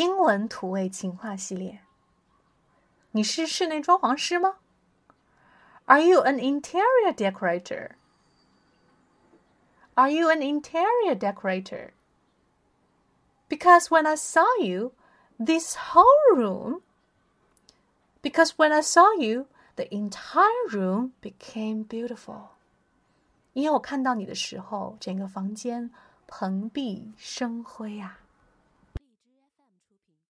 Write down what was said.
英文土味情话系列你是室内装潢师吗 are you an interior decorator are you an interior decorator because when i saw you this whole room because when i saw you the entire room became beautiful 因为我看到你的时候整个房间蓬荜生辉啊